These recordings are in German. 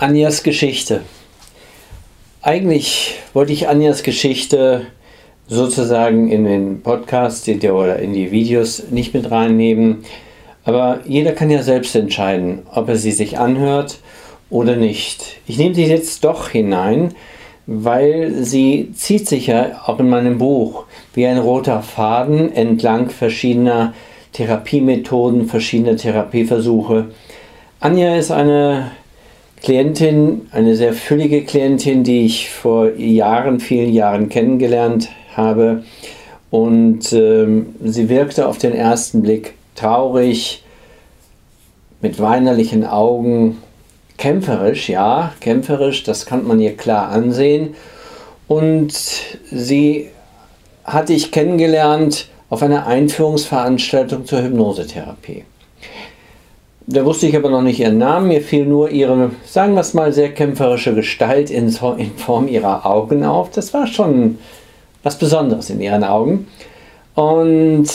Anjas Geschichte. Eigentlich wollte ich Anjas Geschichte sozusagen in den Podcast oder in die Videos nicht mit reinnehmen. Aber jeder kann ja selbst entscheiden, ob er sie sich anhört oder nicht. Ich nehme sie jetzt doch hinein, weil sie zieht sich ja auch in meinem Buch wie ein roter Faden entlang verschiedener Therapiemethoden, verschiedener Therapieversuche. Anja ist eine Klientin, eine sehr füllige Klientin, die ich vor Jahren, vielen Jahren kennengelernt habe. Und ähm, sie wirkte auf den ersten Blick traurig, mit weinerlichen Augen, kämpferisch, ja, kämpferisch, das kann man ihr klar ansehen. Und sie hatte ich kennengelernt auf einer Einführungsveranstaltung zur Hypnosetherapie. Da wusste ich aber noch nicht ihren Namen. Mir fiel nur ihre, sagen wir es mal, sehr kämpferische Gestalt in, in Form ihrer Augen auf. Das war schon was Besonderes in ihren Augen. Und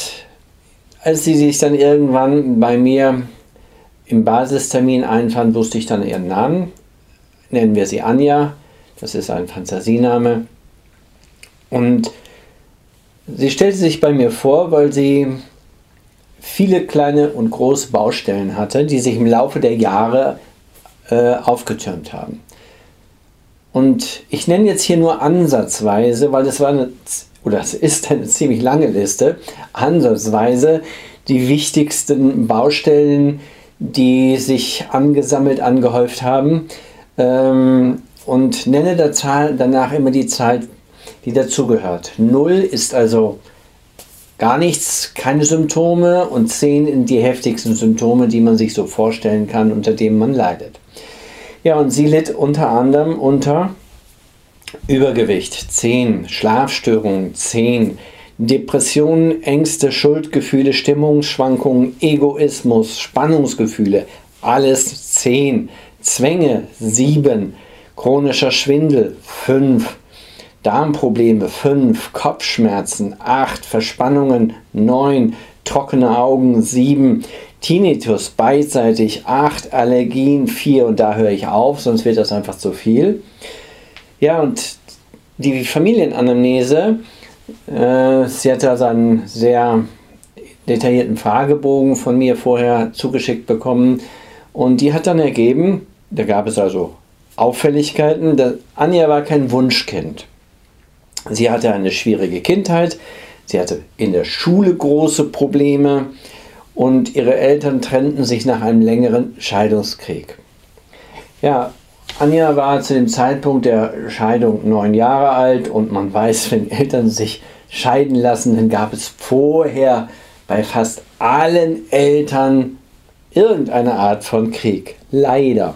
als sie sich dann irgendwann bei mir im Basistermin einfand, wusste ich dann ihren Namen. Nennen wir sie Anja. Das ist ein Fantasiename. Und sie stellte sich bei mir vor, weil sie viele kleine und große Baustellen hatte, die sich im Laufe der Jahre äh, aufgetürmt haben. Und ich nenne jetzt hier nur ansatzweise, weil das war eine, oder es ist eine ziemlich lange Liste, ansatzweise die wichtigsten Baustellen, die sich angesammelt, angehäuft haben. Ähm, und nenne der Zahl danach immer die Zahl, die dazugehört. Null ist also gar nichts, keine Symptome und 10 sind die heftigsten Symptome, die man sich so vorstellen kann, unter denen man leidet. Ja, und sie litt unter anderem unter Übergewicht 10, Schlafstörungen 10, Depressionen, Ängste, Schuldgefühle, Stimmungsschwankungen, Egoismus, Spannungsgefühle, alles 10, Zwänge 7, chronischer Schwindel 5, Darmprobleme 5, Kopfschmerzen 8, Verspannungen 9, trockene Augen 7, Tinnitus beidseitig 8, Allergien 4 und da höre ich auf, sonst wird das einfach zu viel. Ja, und die Familienanamnese, äh, sie hatte also einen sehr detaillierten Fragebogen von mir vorher zugeschickt bekommen und die hat dann ergeben, da gab es also Auffälligkeiten, Anja war kein Wunschkind. Sie hatte eine schwierige Kindheit, sie hatte in der Schule große Probleme und ihre Eltern trennten sich nach einem längeren Scheidungskrieg. Ja, Anja war zu dem Zeitpunkt der Scheidung neun Jahre alt und man weiß, wenn Eltern sich scheiden lassen, dann gab es vorher bei fast allen Eltern irgendeine Art von Krieg. Leider.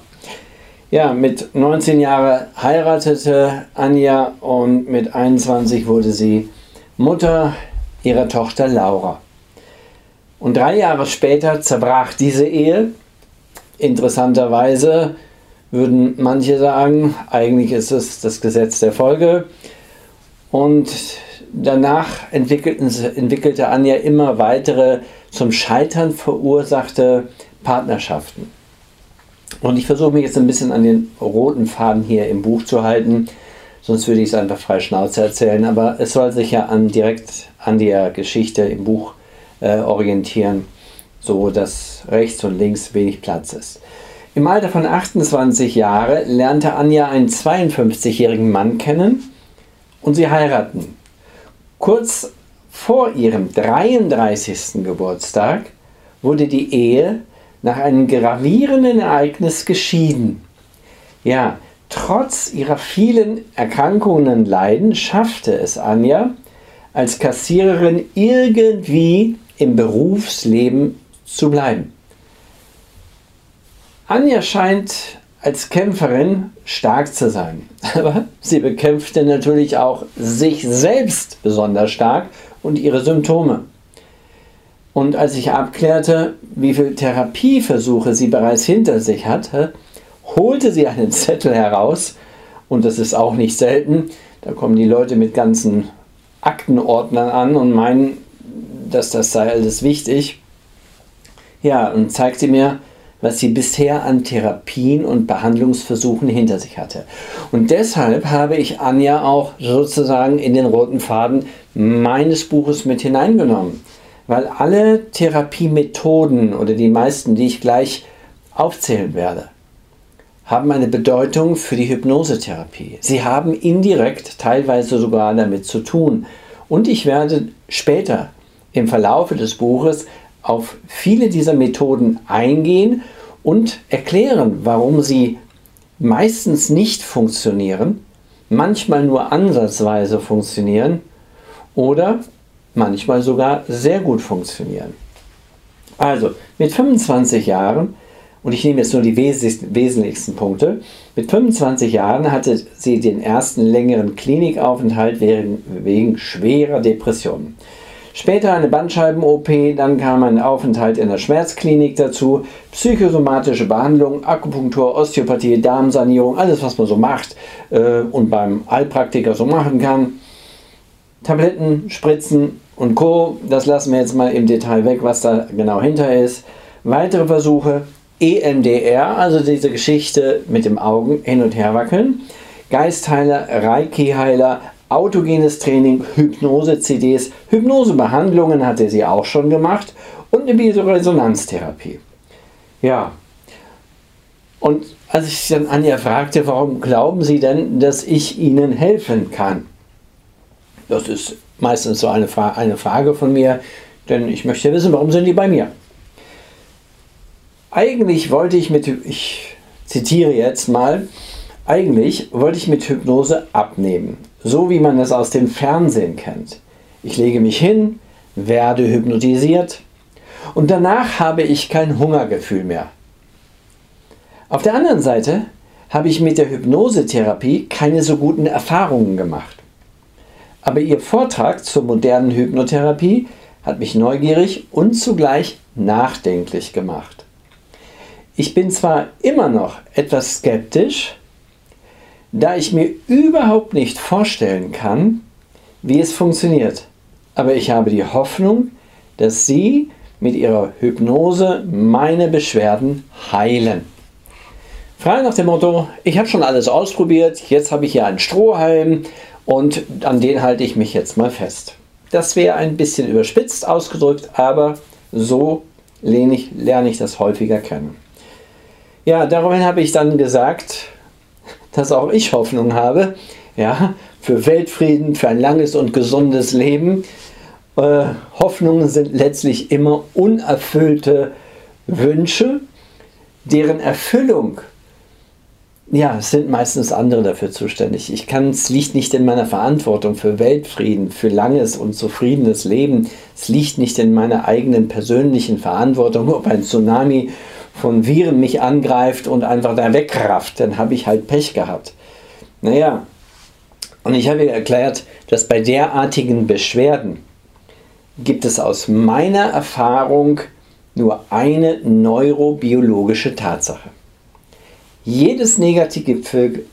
Ja, mit 19 Jahren heiratete Anja und mit 21 wurde sie Mutter ihrer Tochter Laura. Und drei Jahre später zerbrach diese Ehe. Interessanterweise würden manche sagen, eigentlich ist es das Gesetz der Folge. Und danach entwickelte Anja immer weitere zum Scheitern verursachte Partnerschaften. Und ich versuche mich jetzt ein bisschen an den roten Faden hier im Buch zu halten, sonst würde ich es einfach frei Schnauze erzählen. Aber es soll sich ja an, direkt an der Geschichte im Buch äh, orientieren, so dass rechts und links wenig Platz ist. Im Alter von 28 Jahren lernte Anja einen 52-jährigen Mann kennen und sie heiraten. Kurz vor ihrem 33. Geburtstag wurde die Ehe nach einem gravierenden Ereignis geschieden. Ja, trotz ihrer vielen Erkrankungen und Leiden schaffte es Anja als Kassiererin irgendwie im Berufsleben zu bleiben. Anja scheint als Kämpferin stark zu sein, aber sie bekämpfte natürlich auch sich selbst besonders stark und ihre Symptome. Und als ich abklärte, wie viele Therapieversuche sie bereits hinter sich hatte, holte sie einen Zettel heraus, und das ist auch nicht selten, da kommen die Leute mit ganzen Aktenordnern an und meinen, dass das sei alles wichtig. Ja, und zeigte mir was sie bisher an Therapien und Behandlungsversuchen hinter sich hatte. Und deshalb habe ich Anja auch sozusagen in den roten Faden meines Buches mit hineingenommen, weil alle Therapiemethoden oder die meisten, die ich gleich aufzählen werde, haben eine Bedeutung für die Hypnosetherapie. Sie haben indirekt teilweise sogar damit zu tun. Und ich werde später im Verlaufe des Buches auf viele dieser Methoden eingehen und erklären, warum sie meistens nicht funktionieren, manchmal nur ansatzweise funktionieren oder manchmal sogar sehr gut funktionieren. Also mit 25 Jahren, und ich nehme jetzt nur die wesentlichsten Punkte, mit 25 Jahren hatte sie den ersten längeren Klinikaufenthalt wegen, schwerer Depressionen. Später eine Bandscheiben-OP, dann kam ein Aufenthalt in der Schmerzklinik dazu, psychosomatische Behandlung, Akupunktur, Osteopathie, Darmsanierung, alles was man so macht äh, und beim Heilpraktiker so machen kann. Tabletten, Spritzen und Co. Das lassen wir jetzt mal im Detail weg, was da genau hinter ist. Weitere Versuche, EMDR, also diese Geschichte mit dem Augen hin und her wackeln. Geistheiler, Reiki-Heiler, autogenes Training, Hypnose-CDs, Hypnosebehandlungen hatte sie auch schon gemacht und eine Bioresonanztherapie. Ja. Und als ich dann Anja fragte, warum glauben Sie denn, dass ich Ihnen helfen kann? Das ist meistens so eine, Fra eine Frage von mir, denn ich möchte wissen, warum sind die bei mir? Eigentlich wollte ich mit, ich zitiere jetzt mal, eigentlich wollte ich mit Hypnose abnehmen, so wie man es aus dem Fernsehen kennt. Ich lege mich hin, werde hypnotisiert und danach habe ich kein Hungergefühl mehr. Auf der anderen Seite habe ich mit der Hypnosetherapie keine so guten Erfahrungen gemacht. Aber Ihr Vortrag zur modernen Hypnotherapie hat mich neugierig und zugleich nachdenklich gemacht. Ich bin zwar immer noch etwas skeptisch, da ich mir überhaupt nicht vorstellen kann, wie es funktioniert. Aber ich habe die Hoffnung, dass Sie mit Ihrer Hypnose meine Beschwerden heilen. Frei nach dem Motto, ich habe schon alles ausprobiert, jetzt habe ich hier einen Strohhalm und an den halte ich mich jetzt mal fest. Das wäre ein bisschen überspitzt ausgedrückt, aber so lerne ich, lerne ich das häufiger kennen. Ja, daraufhin habe ich dann gesagt, dass auch ich Hoffnung habe, ja, für Weltfrieden, für ein langes und gesundes Leben. Äh, Hoffnungen sind letztlich immer unerfüllte Wünsche, deren Erfüllung ja, es sind meistens andere dafür zuständig. Ich kann, es liegt nicht in meiner Verantwortung für Weltfrieden, für langes und zufriedenes Leben. Es liegt nicht in meiner eigenen persönlichen Verantwortung, ob ein Tsunami von Viren mich angreift und einfach da wegrafft, dann habe ich halt Pech gehabt. Naja, und ich habe erklärt, dass bei derartigen Beschwerden gibt es aus meiner Erfahrung nur eine neurobiologische Tatsache. Jedes negative, Gefühl,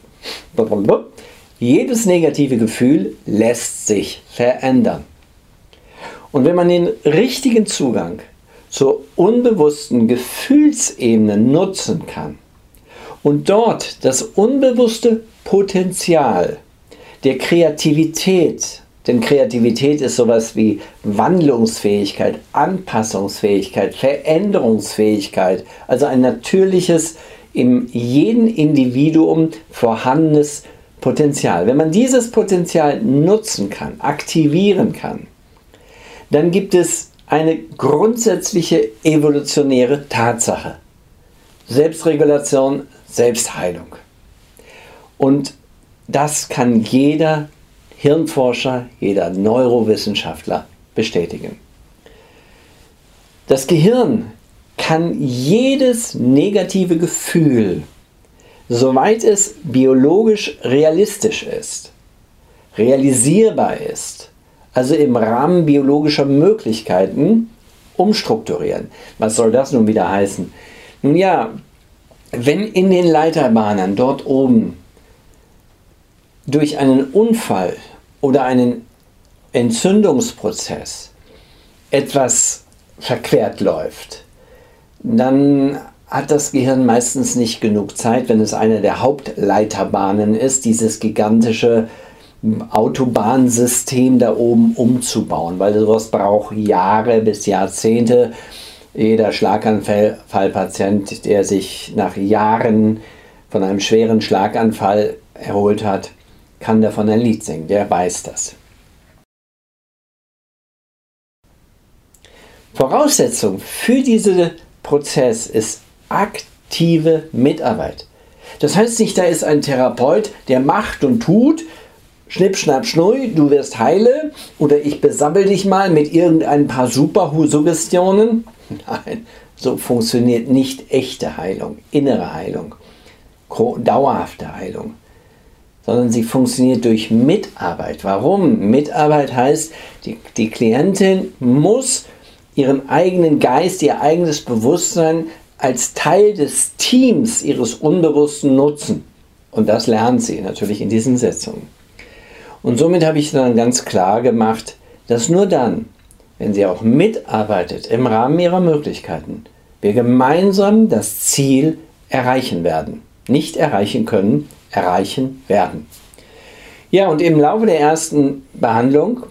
jedes negative Gefühl lässt sich verändern. Und wenn man den richtigen Zugang zur unbewussten Gefühlsebene nutzen kann und dort das unbewusste Potenzial der Kreativität, denn Kreativität ist sowas wie Wandlungsfähigkeit, Anpassungsfähigkeit, Veränderungsfähigkeit, also ein natürliches, in jedem Individuum vorhandenes Potenzial. Wenn man dieses Potenzial nutzen kann, aktivieren kann, dann gibt es eine grundsätzliche evolutionäre Tatsache. Selbstregulation, Selbstheilung. Und das kann jeder Hirnforscher, jeder Neurowissenschaftler bestätigen. Das Gehirn kann jedes negative Gefühl, soweit es biologisch realistisch ist, realisierbar ist, also im Rahmen biologischer Möglichkeiten, umstrukturieren. Was soll das nun wieder heißen? Nun ja, wenn in den Leiterbahnen dort oben durch einen Unfall oder einen Entzündungsprozess etwas verquert läuft, dann hat das Gehirn meistens nicht genug Zeit, wenn es eine der Hauptleiterbahnen ist, dieses gigantische Autobahnsystem da oben umzubauen, weil sowas braucht Jahre bis Jahrzehnte. Jeder Schlaganfallpatient, der sich nach Jahren von einem schweren Schlaganfall erholt hat, kann davon ein Lied singen, der weiß das. Voraussetzung für diesen Prozess ist aktive Mitarbeit. Das heißt nicht, da ist ein Therapeut, der macht und tut, schnipp, schnapp, schnui, du wirst heile oder ich besabbel dich mal mit irgendein paar Super-Suggestionen. Nein, so funktioniert nicht echte Heilung, innere Heilung, dauerhafte Heilung, sondern sie funktioniert durch Mitarbeit. Warum? Mitarbeit heißt, die, die Klientin muss ihren eigenen Geist, ihr eigenes Bewusstsein als Teil des Teams ihres Unbewussten nutzen. Und das lernt sie natürlich in diesen Sitzungen. Und somit habe ich dann ganz klar gemacht, dass nur dann, wenn sie auch mitarbeitet im Rahmen ihrer Möglichkeiten, wir gemeinsam das Ziel erreichen werden. Nicht erreichen können, erreichen werden. Ja, und im Laufe der ersten Behandlung,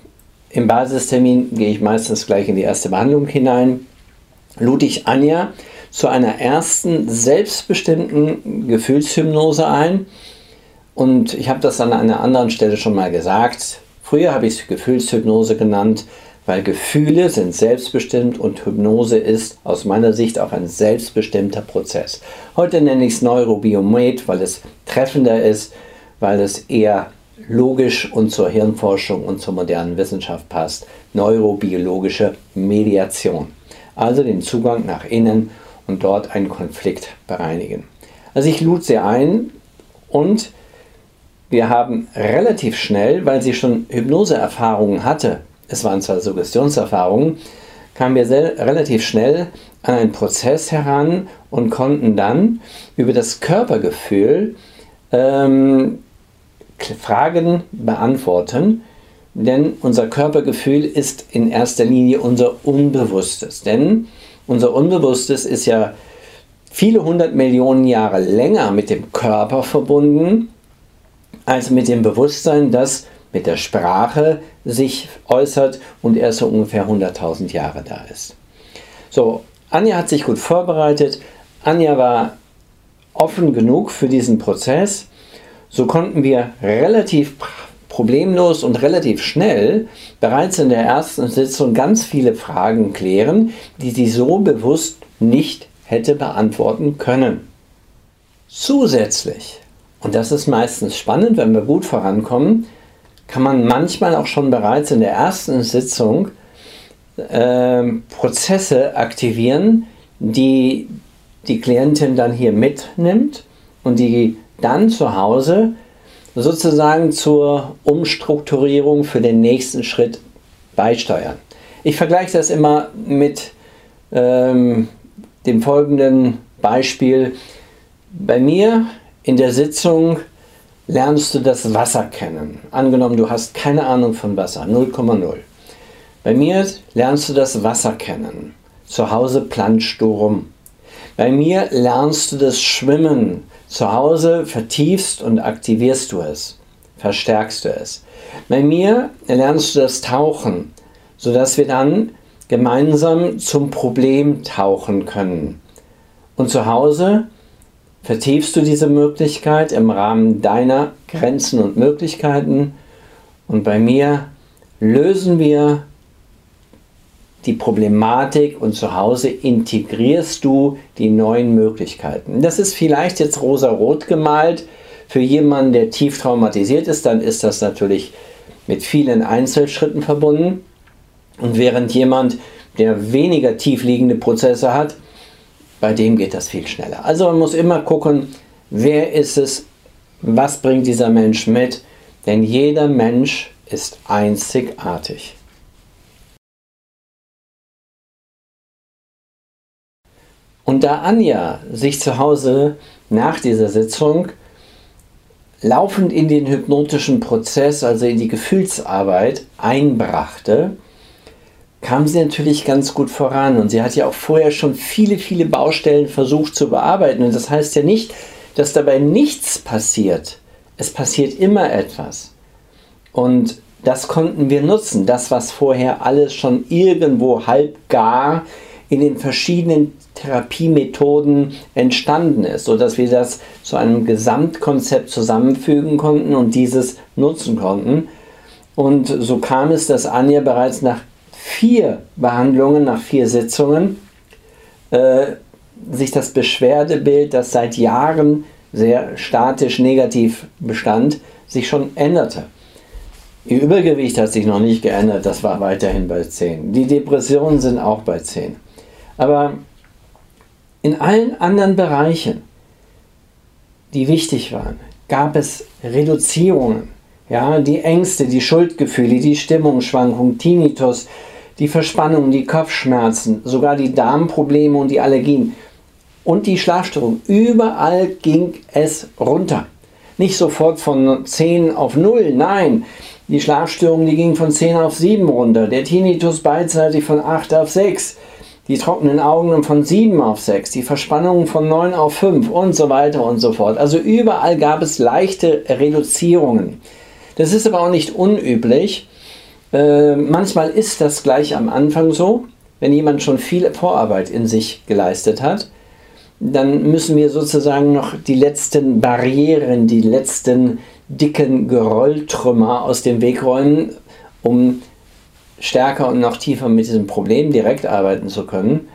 im Basistermin gehe ich meistens gleich in die erste Behandlung hinein, lud ich Anja zu einer ersten selbstbestimmten Gefühlshypnose ein. Und ich habe das an einer anderen Stelle schon mal gesagt. Früher habe ich es Gefühlshypnose genannt, weil Gefühle sind selbstbestimmt und Hypnose ist aus meiner Sicht auch ein selbstbestimmter Prozess. Heute nenne ich es Neurobiomet, weil es treffender ist, weil es eher logisch und zur Hirnforschung und zur modernen Wissenschaft passt. Neurobiologische Mediation. Also den Zugang nach innen und dort einen Konflikt bereinigen. Also ich lud sie ein und wir haben relativ schnell, weil sie schon Hypnoseerfahrungen hatte, es waren zwar Suggestionserfahrungen, kamen wir sehr, relativ schnell an einen Prozess heran und konnten dann über das Körpergefühl ähm, Fragen beantworten, denn unser Körpergefühl ist in erster Linie unser Unbewusstes. Denn unser Unbewusstes ist ja viele hundert Millionen Jahre länger mit dem Körper verbunden, als mit dem Bewusstsein, das mit der Sprache sich äußert und erst so ungefähr 100.000 Jahre da ist. So, Anja hat sich gut vorbereitet. Anja war offen genug für diesen Prozess. So konnten wir relativ problemlos und relativ schnell bereits in der ersten Sitzung ganz viele Fragen klären, die sie so bewusst nicht hätte beantworten können. Zusätzlich, und das ist meistens spannend, wenn wir gut vorankommen, kann man manchmal auch schon bereits in der ersten Sitzung äh, Prozesse aktivieren, die die Klientin dann hier mitnimmt und die dann zu Hause sozusagen zur Umstrukturierung für den nächsten Schritt beisteuern. Ich vergleiche das immer mit ähm, dem folgenden Beispiel. Bei mir in der Sitzung lernst du das Wasser kennen. Angenommen, du hast keine Ahnung von Wasser, 0,0. Bei mir lernst du das Wasser kennen. Zu Hause planschst du rum. Bei mir lernst du das Schwimmen. Zu Hause vertiefst und aktivierst du es, verstärkst du es. Bei mir lernst du das Tauchen, sodass wir dann gemeinsam zum Problem tauchen können. Und zu Hause vertiefst du diese Möglichkeit im Rahmen deiner Grenzen und Möglichkeiten. Und bei mir lösen wir die Problematik und zu Hause integrierst du die neuen Möglichkeiten. Das ist vielleicht jetzt rosa-rot gemalt. Für jemanden, der tief traumatisiert ist, dann ist das natürlich mit vielen Einzelschritten verbunden. Und während jemand, der weniger tief liegende Prozesse hat, bei dem geht das viel schneller. Also man muss immer gucken, wer ist es, was bringt dieser Mensch mit, denn jeder Mensch ist einzigartig. Und da Anja sich zu Hause nach dieser Sitzung laufend in den hypnotischen Prozess, also in die Gefühlsarbeit einbrachte, kam sie natürlich ganz gut voran. Und sie hat ja auch vorher schon viele, viele Baustellen versucht zu bearbeiten. Und das heißt ja nicht, dass dabei nichts passiert. Es passiert immer etwas. Und das konnten wir nutzen. Das, was vorher alles schon irgendwo halb gar in den verschiedenen Therapiemethoden entstanden ist, sodass wir das zu einem Gesamtkonzept zusammenfügen konnten und dieses nutzen konnten. Und so kam es, dass Anja bereits nach vier Behandlungen, nach vier Sitzungen, äh, sich das Beschwerdebild, das seit Jahren sehr statisch negativ bestand, sich schon änderte. Ihr Übergewicht hat sich noch nicht geändert, das war weiterhin bei 10. Die Depressionen sind auch bei 10. Aber in allen anderen Bereichen, die wichtig waren, gab es Reduzierungen. Ja, die Ängste, die Schuldgefühle, die Stimmungsschwankungen, Tinnitus, die Verspannung, die Kopfschmerzen, sogar die Darmprobleme und die Allergien und die Schlafstörung. Überall ging es runter. Nicht sofort von 10 auf 0, nein. Die Schlafstörung, die ging von 10 auf 7 runter. Der Tinnitus beidseitig von 8 auf 6. Die trockenen Augen von 7 auf 6. Die Verspannung von 9 auf 5 und so weiter und so fort. Also überall gab es leichte Reduzierungen. Das ist aber auch nicht unüblich. Äh, manchmal ist das gleich am Anfang so, wenn jemand schon viel Vorarbeit in sich geleistet hat dann müssen wir sozusagen noch die letzten Barrieren, die letzten dicken Gerölltrümmer aus dem Weg räumen, um stärker und noch tiefer mit diesem Problem direkt arbeiten zu können.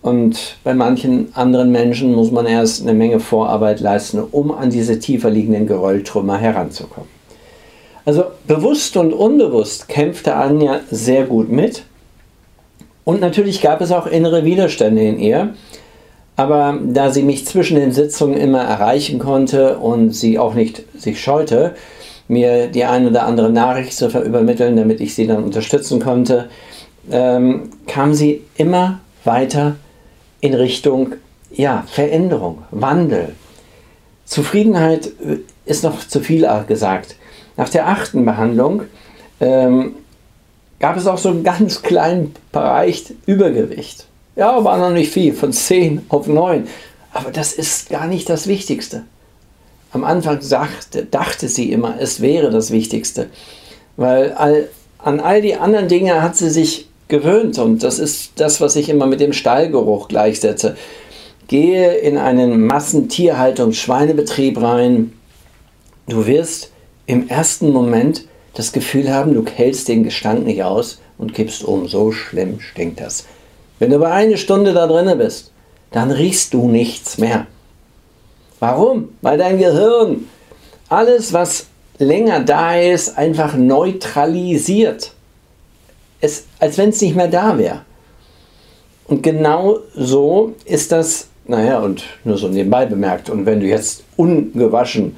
Und bei manchen anderen Menschen muss man erst eine Menge Vorarbeit leisten, um an diese tiefer liegenden Gerölltrümmer heranzukommen. Also bewusst und unbewusst kämpfte Anja sehr gut mit. Und natürlich gab es auch innere Widerstände in ihr. Aber da sie mich zwischen den Sitzungen immer erreichen konnte und sie auch nicht sich scheute, mir die ein oder andere Nachricht zu übermitteln, damit ich sie dann unterstützen konnte, ähm, kam sie immer weiter in Richtung ja, Veränderung, Wandel. Zufriedenheit äh, ist noch zu viel gesagt. Nach der achten Behandlung ähm, gab es auch so einen ganz kleinen Bereich Übergewicht. Ja, war noch nicht viel, von 10 auf 9. Aber das ist gar nicht das Wichtigste. Am Anfang dachte, dachte sie immer, es wäre das Wichtigste. Weil all, an all die anderen Dinge hat sie sich gewöhnt. Und das ist das, was ich immer mit dem Stallgeruch gleichsetze. Gehe in einen Massentierhaltungs-Schweinebetrieb rein. Du wirst im ersten Moment das Gefühl haben, du hältst den Gestank nicht aus und kippst um. So schlimm stinkt das. Wenn du aber eine Stunde da drin bist, dann riechst du nichts mehr. Warum? Weil dein Gehirn alles, was länger da ist, einfach neutralisiert. Es, als wenn es nicht mehr da wäre. Und genau so ist das, naja, und nur so nebenbei bemerkt, und wenn du jetzt ungewaschen,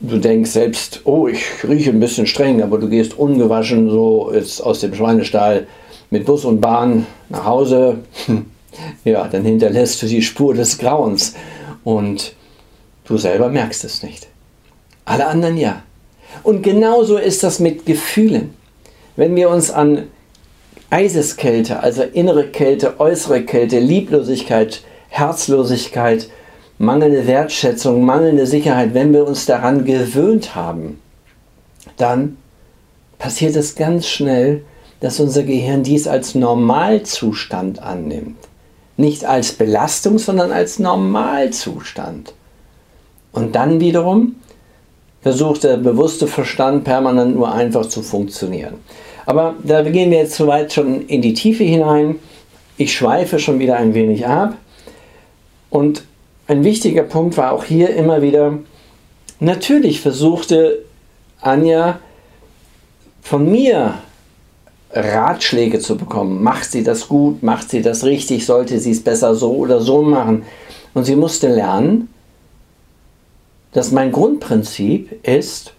du denkst selbst, oh, ich rieche ein bisschen streng, aber du gehst ungewaschen so jetzt aus dem Schweinestall mit Bus und Bahn nach Hause, ja, dann hinterlässt du die Spur des Grauens und du selber merkst es nicht. Alle anderen ja. Und genauso ist das mit Gefühlen. Wenn wir uns an Eiseskälte, also innere Kälte, äußere Kälte, Lieblosigkeit, Herzlosigkeit, mangelnde Wertschätzung, mangelnde Sicherheit, wenn wir uns daran gewöhnt haben, dann passiert es ganz schnell, dass unser Gehirn dies als Normalzustand annimmt. Nicht als Belastung, sondern als Normalzustand. Und dann wiederum versucht der bewusste Verstand permanent nur einfach zu funktionieren. Aber da gehen wir jetzt soweit schon in die Tiefe hinein. Ich schweife schon wieder ein wenig ab. Und ein wichtiger Punkt war auch hier immer wieder, natürlich versuchte Anja von mir Ratschläge zu bekommen. Macht sie das gut? Macht sie das richtig? Sollte sie es besser so oder so machen? Und sie musste lernen, dass mein Grundprinzip ist,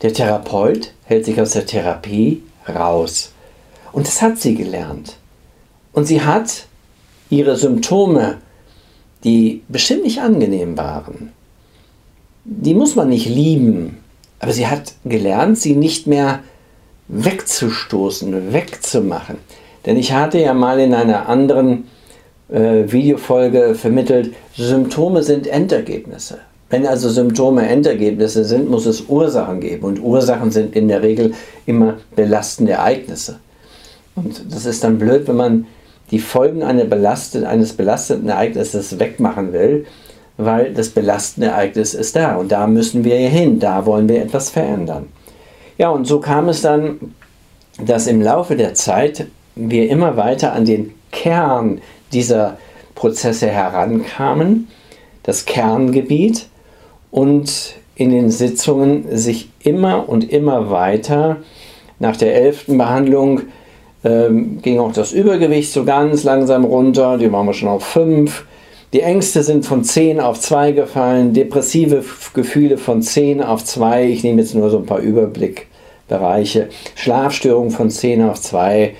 der Therapeut hält sich aus der Therapie raus. Und das hat sie gelernt. Und sie hat ihre Symptome, die bestimmt nicht angenehm waren, die muss man nicht lieben, aber sie hat gelernt, sie nicht mehr wegzustoßen, wegzumachen. Denn ich hatte ja mal in einer anderen äh, Videofolge vermittelt, Symptome sind Endergebnisse. Wenn also Symptome Endergebnisse sind, muss es Ursachen geben. Und Ursachen sind in der Regel immer belastende Ereignisse. Und das ist dann blöd, wenn man die Folgen eines belastenden Ereignisses wegmachen will, weil das belastende Ereignis ist da. Und da müssen wir hin. Da wollen wir etwas verändern. Ja, und so kam es dann, dass im Laufe der Zeit wir immer weiter an den Kern dieser Prozesse herankamen, das Kerngebiet, und in den Sitzungen sich immer und immer weiter nach der elften Behandlung ähm, ging auch das Übergewicht so ganz langsam runter, die waren wir schon auf 5. Die Ängste sind von 10 auf 2 gefallen, depressive Gefühle von 10 auf 2. Ich nehme jetzt nur so ein paar Überblickbereiche. Schlafstörungen von 10 auf 2.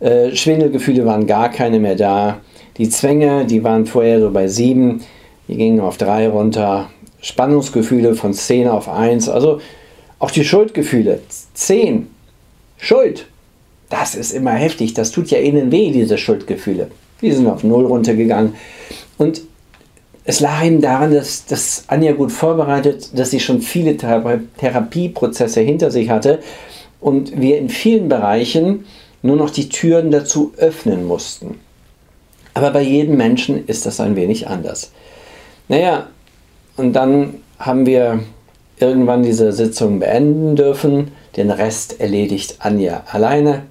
Äh, Schwindelgefühle waren gar keine mehr da. Die Zwänge, die waren vorher so bei 7, die gingen auf 3 runter. Spannungsgefühle von 10 auf 1. Also auch die Schuldgefühle. 10. Schuld. Das ist immer heftig. Das tut ja innen weh, diese Schuldgefühle. Die sind auf 0 runtergegangen. Und es lag eben daran, dass, dass Anja gut vorbereitet, dass sie schon viele Therapieprozesse hinter sich hatte und wir in vielen Bereichen nur noch die Türen dazu öffnen mussten. Aber bei jedem Menschen ist das ein wenig anders. Naja, und dann haben wir irgendwann diese Sitzung beenden dürfen. Den Rest erledigt Anja alleine.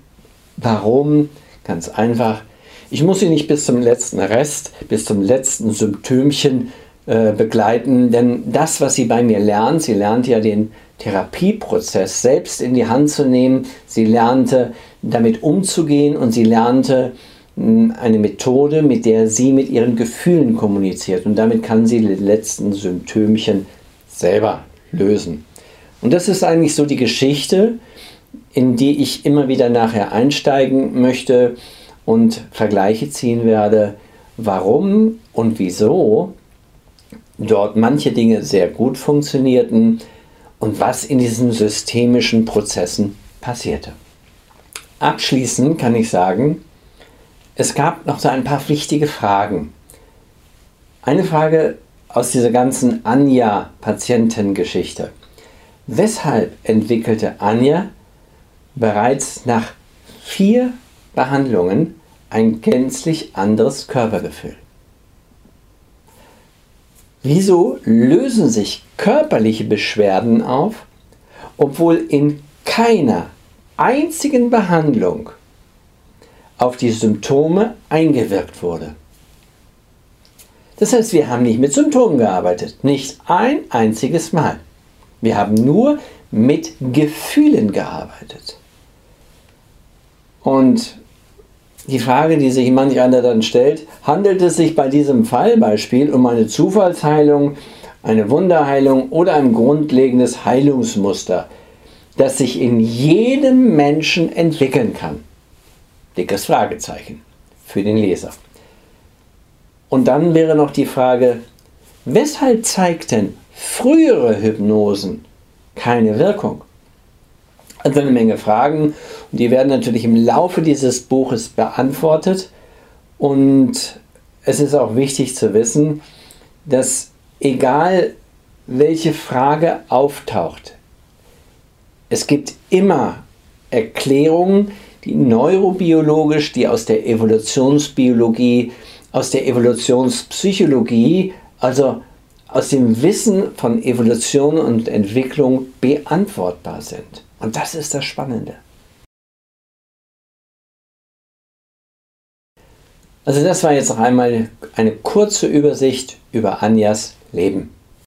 Warum? Ganz einfach. Ich muss sie nicht bis zum letzten Rest, bis zum letzten Symptömchen äh, begleiten, denn das, was sie bei mir lernt, sie lernt ja den Therapieprozess selbst in die Hand zu nehmen, sie lernte damit umzugehen und sie lernte eine Methode, mit der sie mit ihren Gefühlen kommuniziert. Und damit kann sie die letzten Symptömchen selber lösen. Und das ist eigentlich so die Geschichte, in die ich immer wieder nachher einsteigen möchte und Vergleiche ziehen werde, warum und wieso dort manche Dinge sehr gut funktionierten und was in diesen systemischen Prozessen passierte. Abschließend kann ich sagen, es gab noch so ein paar wichtige Fragen. Eine Frage aus dieser ganzen Anja-Patientengeschichte. Weshalb entwickelte Anja bereits nach vier Behandlungen ein gänzlich anderes Körpergefühl? Wieso lösen sich körperliche Beschwerden auf, obwohl in keiner einzigen Behandlung auf die Symptome eingewirkt wurde. Das heißt, wir haben nicht mit Symptomen gearbeitet, nicht ein einziges Mal. Wir haben nur mit Gefühlen gearbeitet. Und die Frage, die sich manch einer dann stellt, handelt es sich bei diesem Fallbeispiel um eine Zufallsheilung, eine Wunderheilung oder ein grundlegendes Heilungsmuster, das sich in jedem Menschen entwickeln kann? Dickes Fragezeichen für den Leser. Und dann wäre noch die Frage, weshalb zeigten frühere Hypnosen keine Wirkung? Also eine Menge Fragen und die werden natürlich im Laufe dieses Buches beantwortet. Und es ist auch wichtig zu wissen, dass egal welche Frage auftaucht, es gibt immer Erklärungen, die neurobiologisch, die aus der Evolutionsbiologie, aus der Evolutionspsychologie, also aus dem Wissen von Evolution und Entwicklung beantwortbar sind. Und das ist das Spannende. Also das war jetzt noch einmal eine kurze Übersicht über Anjas Leben.